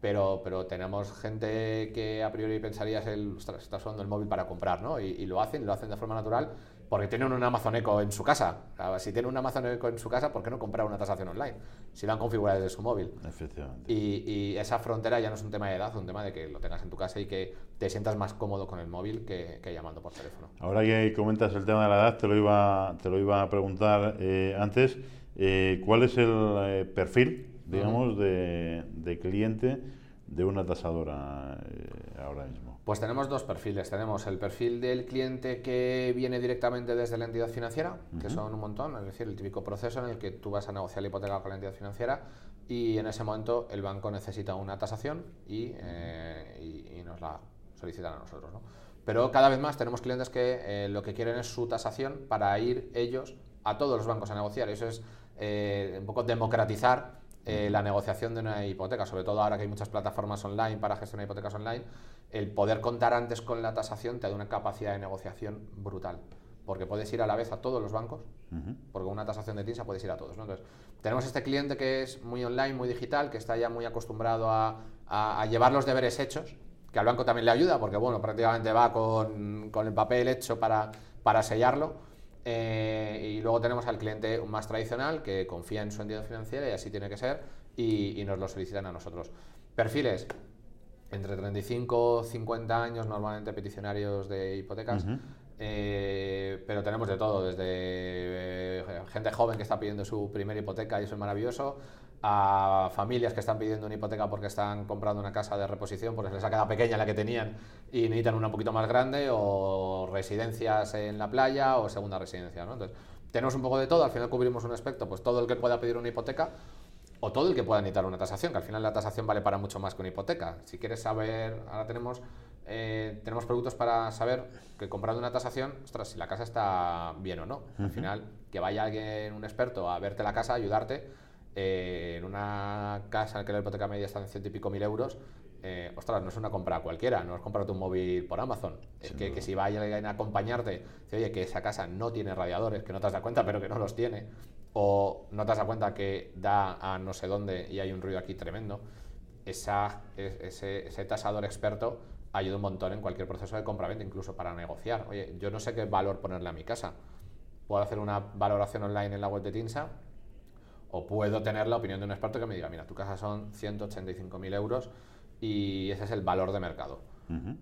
pero, pero tenemos gente que a priori pensarías el, está usando el móvil para comprar, ¿no? Y, y lo hacen, lo hacen de forma natural porque tienen un Amazon Echo en su casa. Si tienen un Amazon Echo en su casa, ¿por qué no comprar una tasación online? Si lo han configurado desde su móvil. Efectivamente. Y, y esa frontera ya no es un tema de edad, es un tema de que lo tengas en tu casa y que te sientas más cómodo con el móvil que, que llamando por teléfono. Ahora que comentas el tema de la edad, te lo iba, te lo iba a preguntar eh, antes. eh, ¿Cuál es el eh, perfil, digamos, de, de cliente de una tasadora ahora mismo? Pues tenemos dos perfiles. Tenemos el perfil del cliente que viene directamente desde la entidad financiera, que son un montón, es decir, el típico proceso en el que tú vas a negociar la hipoteca con la entidad financiera y en ese momento el banco necesita una tasación y, eh, y- y nos la solicitan a nosotros. ¿no? Pero cada vez más tenemos clientes que eh, lo que quieren es su tasación para ir ellos a todos los bancos a negociar. Eso es eh, un poco democratizar eh, la negociación de una hipoteca, sobre todo ahora que hay muchas plataformas online para gestionar hipotecas online, el poder contar antes con la tasación te da una capacidad de negociación brutal, porque puedes ir a la vez a todos los bancos, porque una tasación de TINSA puedes ir a todos. ¿no? Entonces, tenemos este cliente que es muy online, muy digital, que está ya muy acostumbrado a, a- a llevar los deberes hechos, que al banco también le ayuda, porque bueno, prácticamente va con, con el papel hecho para, para sellarlo. Eh, y luego tenemos al cliente más tradicional que confía en su entidad financiera y así tiene que ser y, nos lo solicitan a nosotros. Perfiles entre 35 y 50 años, normalmente peticionarios de hipotecas. Eh, pero tenemos de todo, desde eh, gente joven que está pidiendo su primera hipoteca y eso es maravilloso, a familias que están pidiendo una hipoteca porque están comprando una casa de reposición porque se les ha quedado pequeña la que tenían y necesitan una un poquito más grande, o residencias en la playa o segunda residencia. ¿no? Entonces, tenemos un poco de todo, al final cubrimos un aspecto, pues todo el que pueda pedir una hipoteca o todo el que pueda necesitar una tasación, que al final la tasación vale para mucho más que una hipoteca. Si quieres saber, ahora tenemos, eh, tenemos productos para saber que comprando una tasación, ostras, si la casa está bien o no. Al final, que vaya alguien, un experto, a verte la casa, ayudarte, eh, en una casa en que la hipoteca media está en ciento y pico mil euros, eh, ostras, no es una compra cualquiera, no es comprarte un móvil por Amazon. Es que, que si vaya alguien a acompañarte, dice, oye, que esa casa no tiene radiadores, que no te has dado cuenta, pero que no los tiene, o no te has dado cuenta que da a no sé dónde y hay un ruido aquí tremendo, esa, es- ese, ese tasador experto ayuda un montón en cualquier proceso de compraventa, incluso para negociar. Oye, yo no sé qué valor ponerle a mi casa. Puedo hacer una valoración online en la web de Tinsa o puedo tener la opinión de un experto que me diga, mira, tu casa son 185.000 euros y ese es el valor de mercado.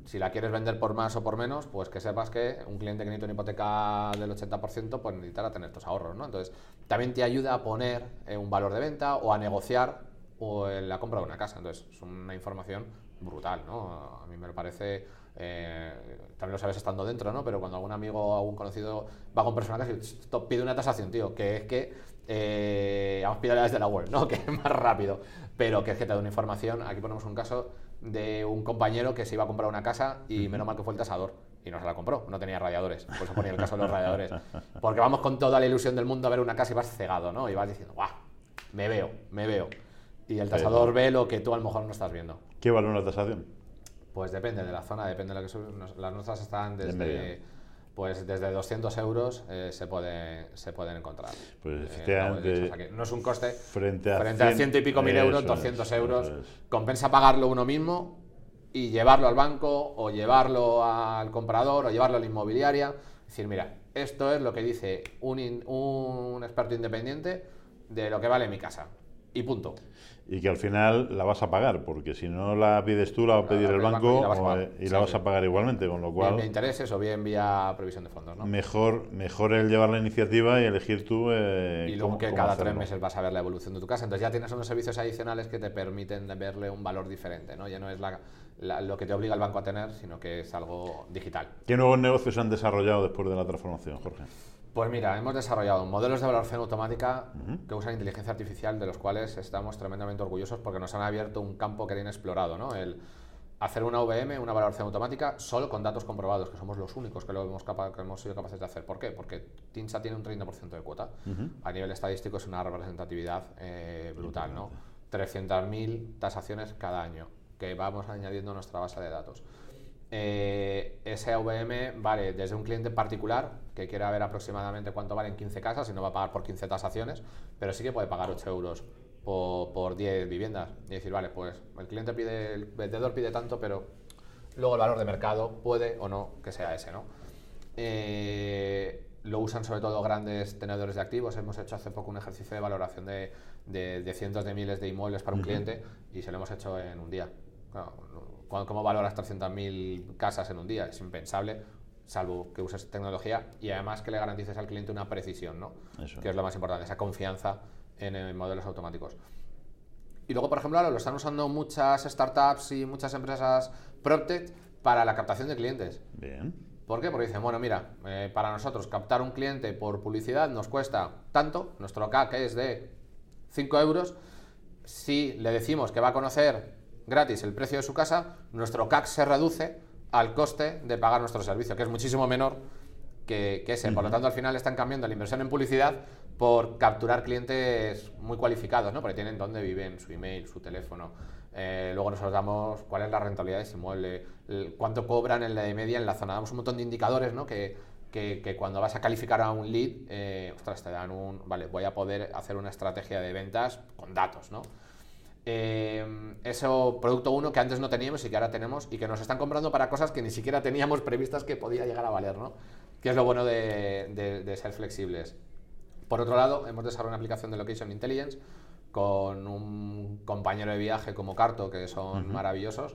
Si la quieres vender por más o por menos, pues que sepas que un cliente que necesita una hipoteca del 80%, pues necesitará tener estos ahorros, ¿no? Entonces, también te ayuda a poner eh, un valor de venta o a negociar o en la compra de una casa. Entonces, es una información brutal, ¿no? A mí me parece... eh, también lo sabes estando dentro, ¿no? Pero cuando algún amigo o algún conocido va y, "Esto pide una tasación, tío, que es que eh, vamos a desde la web, ¿no? Que es más rápido, pero que es que te da una información. Aquí ponemos un caso de un compañero que se iba a comprar una casa y menos mal que fue el tasador y no se la compró, no tenía radiadores, por eso ponía el caso de los radiadores. Porque vamos con toda la ilusión del mundo a ver una casa y vas cegado, ¿no? Y vas diciendo, ¡guau! Me veo, me veo. Y el tasador ve lo que tú a lo mejor no estás viendo. ¿Qué vale una tasación? Pues depende de la zona, depende de lo que sub- nos- Las nuestras están De desde, pues desde 200 euros eh, se, puede, se pueden encontrar. Pues, Eh, no, o sea es un coste frente a frente a cien- ciento y pico mil euros, eso es, 200 euros. es. Compensa pagarlo uno mismo y llevarlo al banco o llevarlo al comprador o llevarlo a la inmobiliaria. Decir, mira, esto es lo que dice un, in- un experto independiente de lo que vale mi casa. Y punto. Y que al final la vas a pagar, porque si no la pides tú, la va a pedir el banco y la vas a eh, y Sí, la vas sí. a pagar igualmente, con lo Bien cual vía intereses o bien vía provisión de fondos. ¿no? mejor, mejor el llevar la iniciativa y elegir tú. eh, Y luego cómo- que cada tres meses vas a ver la evolución de tu casa. Entonces ya tienes unos servicios adicionales que te permiten verle un valor diferente. ¿no? Ya no es la- la- lo que te obliga el banco a tener, sino que es algo digital. ¿Qué nuevos negocios se han desarrollado después de la transformación, Jorge? Pues mira, hemos desarrollado modelos de valoración automática que usan inteligencia artificial, de los cuales estamos tremendamente orgullosos porque nos han abierto un campo que era inexplorado. ¿no? El, hacer una VM, una valoración automática, solo con datos comprobados, que somos los únicos que lo hemos, capa- que hemos sido capaces de hacer. ¿Por qué? Porque TINSA tiene un 30% de cuota. A nivel estadístico es una representatividad eh, brutal, ¿no? 300.000 tasaciones cada año que vamos añadiendo a nuestra base de datos. Eh, ese AVM vale desde un cliente particular que quiera ver aproximadamente cuánto valen 15 casas y no va a pagar por 15 tasaciones, pero sí que puede pagar 8 euros por, por 10 viviendas y decir, vale, pues el cliente pide, el vendedor pide tanto, pero luego el valor de mercado puede o no que sea ese, ¿no? Eh, lo usan sobre todo grandes tenedores de activos. Hemos hecho hace poco un ejercicio de valoración de, de- de cientos de miles de inmuebles para un cliente y se lo hemos hecho en un día. Claro, ¿cómo- ¿Cómo valoras 300.000 casas en un día? Es impensable, salvo que uses tecnología y además que le garantices al cliente una precisión, ¿no? Eso. que es lo más importante, esa confianza en, modelos automáticos. Y luego, por ejemplo, ahora lo están usando muchas startups y muchas empresas PropTech para la captación de clientes. Bien. ¿Por qué? Porque dicen, bueno, mira, eh, para nosotros captar un cliente por publicidad nos cuesta tanto, nuestro CAC es de 5 euros. Si le decimos que va a conocer gratis el precio de su casa, nuestro CAC se reduce al coste de pagar nuestro servicio, que es muchísimo menor que, que ese. Por lo tanto, al final están cambiando la inversión en publicidad por capturar clientes muy cualificados, ¿no? Porque tienen dónde viven, su email, su teléfono. Eh, luego nosotros damos cuál es la rentabilidad de ese inmueble, cuánto cobran en la de media en la zona. Damos un montón de indicadores, ¿no? Que, que- que cuando vas a calificar a un lead, eh, ostras, te dan un, vale, voy a poder hacer una estrategia de ventas con datos, ¿no? Eh, eso, producto uno que antes no teníamos y que ahora tenemos y que nos están comprando para cosas que ni siquiera teníamos previstas que podía llegar a valer, ¿no? Que es lo bueno de, de- de ser flexibles. Por otro lado, hemos desarrollado una aplicación de Location Intelligence con un compañero de viaje como Carto, que son maravillosos,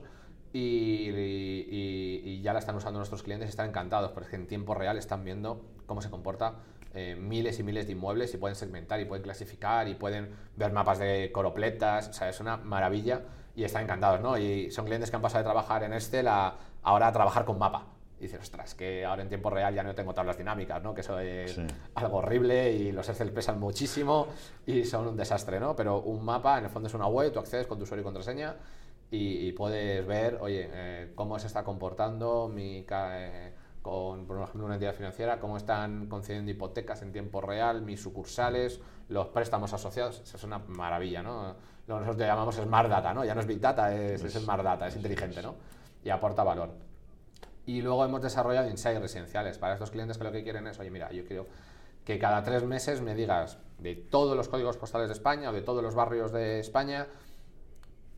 y, y- y ya la están usando nuestros clientes y están encantados, porque en tiempo real están viendo cómo se comporta eh, miles y miles de inmuebles y pueden segmentar y pueden clasificar y pueden ver mapas de coropletas, o sea, es una maravilla y están encantados, ¿no? Y son clientes que han pasado de trabajar en Excel a ahora a trabajar con mapa. Y dices, ostras, que ahora en tiempo real ya no tengo tablas dinámicas, ¿no? Que eso es Sí. algo horrible y los Excel pesan muchísimo y son un desastre, ¿no? Pero un mapa en el fondo es una web, tú accedes con tu usuario y contraseña y, y puedes ver, oye, eh, cómo se está comportando mi, eh, con, por ejemplo, una entidad financiera, cómo están concediendo hipotecas en tiempo real, mis sucursales, los préstamos asociados, eso es una maravilla, ¿no? Lo que nosotros le llamamos Smart Data, ¿no? Ya no es Big Data, es, es Smart Data, es inteligente, ¿no? Y aporta valor. Y luego hemos desarrollado insights residenciales para estos clientes que lo que quieren es, oye, mira, yo quiero que cada tres meses me digas de todos los códigos postales de España o de todos los barrios de España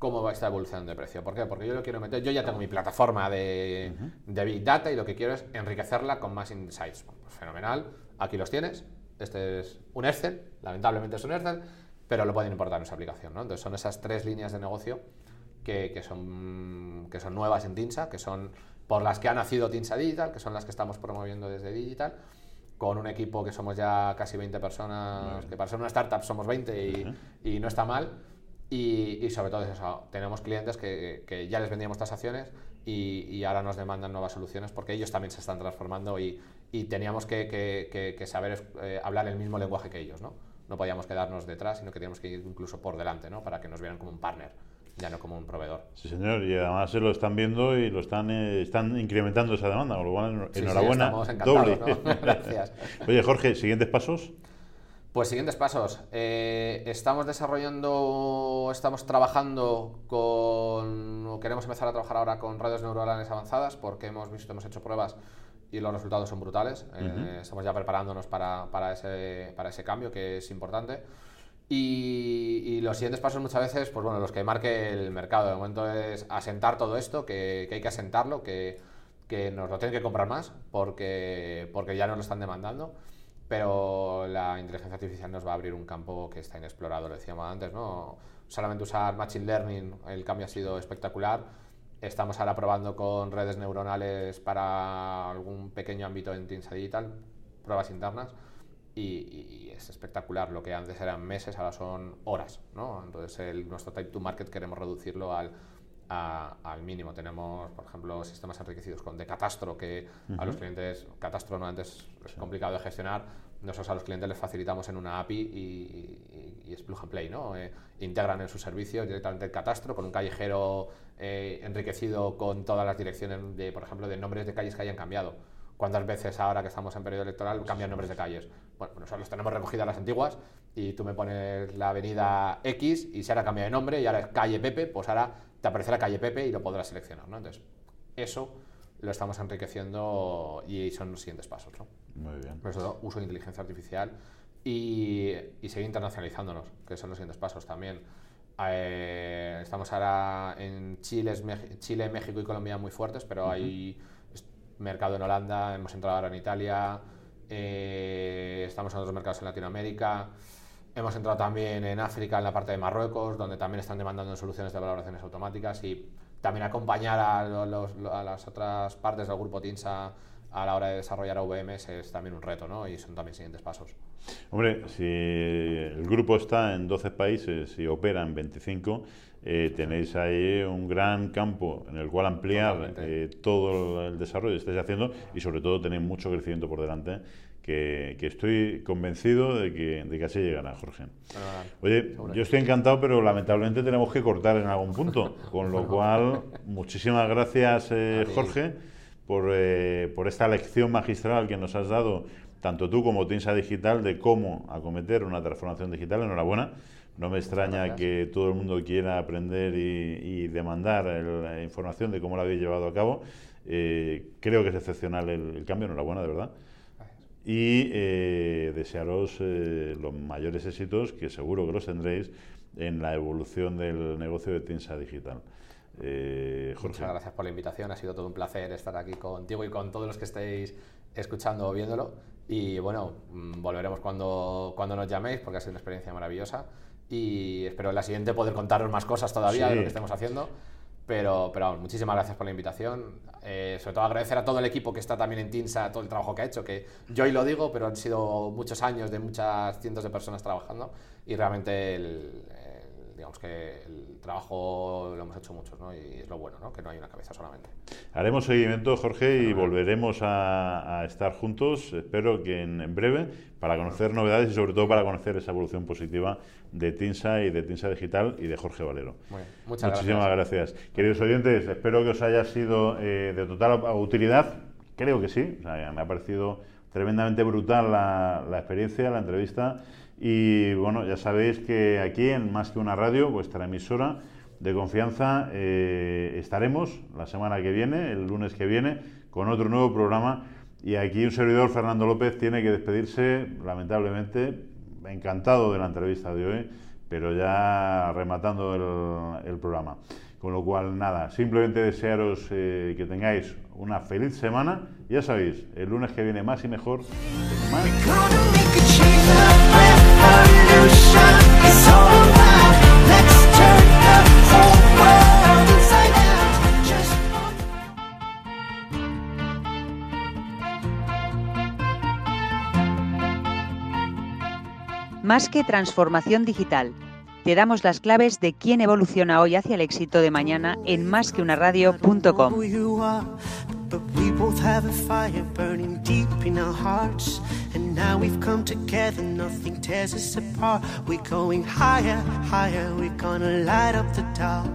cómo va esta evolución de precio. ¿Por qué? Porque yo lo quiero meter, yo ya tengo mi plataforma de, de Big Data y lo que quiero es enriquecerla con más insights. Bueno, pues fenomenal, aquí los tienes. Este es un Excel, lamentablemente es un Excel, pero lo pueden importar en esa aplicación. ¿no? Entonces son esas tres líneas de negocio que, que son, que son nuevas en Tinsa, que son por las que ha nacido Tinsa Digital, que son las que estamos promoviendo desde Digital, con un equipo que somos ya casi 20 personas, que para ser una startup somos 20 y, y no está mal. Y, y sobre todo es eso, tenemos clientes que, que ya les vendíamos tasaciones y, y ahora nos demandan nuevas soluciones porque ellos también se están transformando y, y teníamos que, que- que- saber eh, hablar el mismo lenguaje que ellos, ¿no? No podíamos quedarnos detrás, sino que teníamos que ir incluso por delante, ¿no? Para que nos vieran como un partner, ya no como un proveedor. Sí, señor, y además se lo están viendo y lo están, eh, están incrementando esa demanda, con lo cual, enhor- Sí, sí, enhorabuena, doble. ¿no? Gracias. Oye, Jorge, ¿siguientes pasos? Pues siguientes pasos. Eh, estamos desarrollando, estamos trabajando con, o queremos empezar a trabajar ahora con redes neuronales avanzadas porque hemos visto, hemos hecho pruebas y los resultados son brutales. Eh, estamos ya preparándonos para, para ese, para ese cambio que es importante. Y, y los siguientes pasos muchas veces, pues bueno, los que marque el mercado. De momento es asentar todo esto, que, que hay que asentarlo, que, que nos lo tienen que comprar más porque, porque ya nos lo están demandando. Pero la inteligencia artificial nos va a abrir un campo que está inexplorado, lo decíamos antes, ¿no? Solamente usar Machine Learning, el cambio ha sido espectacular. Estamos ahora probando con redes neuronales para algún pequeño ámbito en Tinsa Digital, pruebas internas, y, y es espectacular. Lo que antes eran meses, ahora son horas, ¿no? Entonces, el- nuestro time to market queremos reducirlo al, a- al mínimo. Tenemos, por ejemplo, sistemas enriquecidos con de catastro, que a los clientes, catastro no antes es complicado de gestionar, nosotros a los clientes les facilitamos en una API y, y, es plug and play, ¿no? Eh, integran en sus servicios directamente el catastro con un callejero eh, enriquecido con todas las direcciones, de, por ejemplo, de nombres de calles que hayan cambiado. ¿Cuántas veces ahora que estamos en periodo electoral cambian nombres de calles? Bueno, nosotros tenemos recogidas las antiguas y tú me pones la avenida X y se ahora cambia de nombre y ahora es calle Pepe, pues ahora te aparecerá calle Pepe y lo podrás seleccionar, ¿no? Entonces, eso lo estamos enriqueciendo y son los siguientes pasos, ¿no? Muy bien. Por eso uso de inteligencia artificial y, y seguir internacionalizándonos, que son los siguientes pasos también. Eh, estamos ahora en Chile, Chile, México y Colombia muy fuertes, pero hay mercado en Holanda, hemos entrado ahora en Italia, eh, estamos en otros mercados en Latinoamérica. Hemos entrado también en África, en la parte de Marruecos, donde también están demandando soluciones de valoraciones automáticas y también acompañar a, a las otras partes del grupo TINSA a la hora de desarrollar AVMs es también un reto, ¿no? Y son también siguientes pasos. Hombre, si el grupo está en 12 países y opera en 25, eh, tenéis ahí un gran campo en el cual ampliar eh, todo el desarrollo que estáis haciendo y sobre todo tenéis mucho crecimiento por delante que, estoy convencido de que, de que así llegará, Jorge. Oye, yo estoy encantado, pero lamentablemente tenemos que cortar en algún punto, con lo cual, muchísimas gracias, eh, Jorge, por, por esta lección magistral que nos has dado, tanto tú como Tinsa Digital, de cómo acometer una transformación digital. Enhorabuena. No me extraña que todo el mundo quiera aprender y, demandar la información de cómo lo habéis llevado a cabo. Eh, creo que es excepcional el, cambio, enhorabuena, de verdad. Y eh, desearos eh, los mayores éxitos, que seguro que los tendréis, en la evolución del negocio de Tinsa Digital. Jorge. Muchas gracias por la invitación, ha sido todo un placer estar aquí contigo y con todos los que estéis escuchando o viéndolo. Y bueno, mm, volveremos cuando, cuando nos llaméis porque ha sido una experiencia maravillosa y espero en la siguiente poder contaros más cosas todavía de lo que estemos haciendo. Pero, pero vamos, muchísimas gracias por la invitación. Eh, sobre todo agradecer a todo el equipo que está también en TINSA, todo el trabajo que ha hecho, que yo hoy lo digo, pero han sido muchos años de muchas cientos de personas trabajando y realmente el, digamos que el trabajo lo hemos hecho muchos, ¿no? Y es lo bueno, ¿no? Que no hay una cabeza solamente. Haremos seguimiento, Jorge, y volveremos a, estar juntos, espero que en, breve, para conocer novedades y sobre todo para conocer esa evolución positiva de TINSA y de TINSA Digital y de Jorge Valero. muchas Muchísimas gracias. Queridos oyentes, espero que os haya sido eh, de total utilidad. Creo que sí, me ha parecido tremendamente brutal la, la experiencia, la entrevista. Y bueno, ya sabéis que aquí en Más que una radio, vuestra emisora de confianza, eh, estaremos la semana que viene, el lunes que viene, con otro nuevo programa. Y aquí un servidor, Fernando López, tiene que despedirse, lamentablemente, encantado de la entrevista de hoy, pero ya rematando el, programa. Con lo cual, nada, simplemente desearos eh, que tengáis una feliz semana. Ya sabéis, el lunes que viene más y mejor. Más que transformación digital, te damos las claves de quién evoluciona hoy hacia el éxito de mañana en másqueunaradio.com. But we both And now we've come together, nothing tears us apart. We're going higher, higher, we're gonna light up the dark.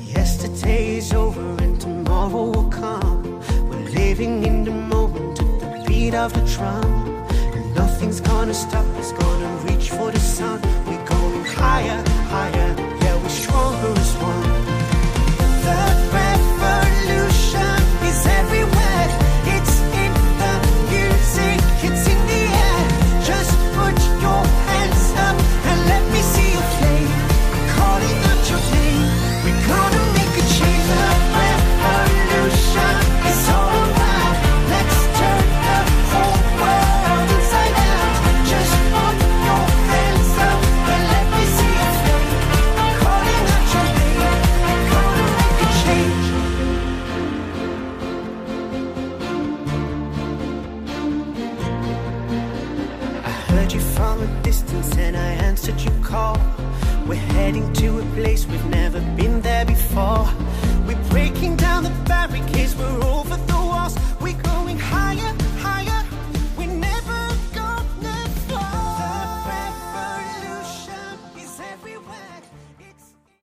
Yesterday is over and tomorrow will come. We're living in the moment at the beat of the drum. And nothing's gonna stop us, gonna reach for the sun. We're going higher, higher, yeah, we're stronger as one. Heading to a place we've never been there before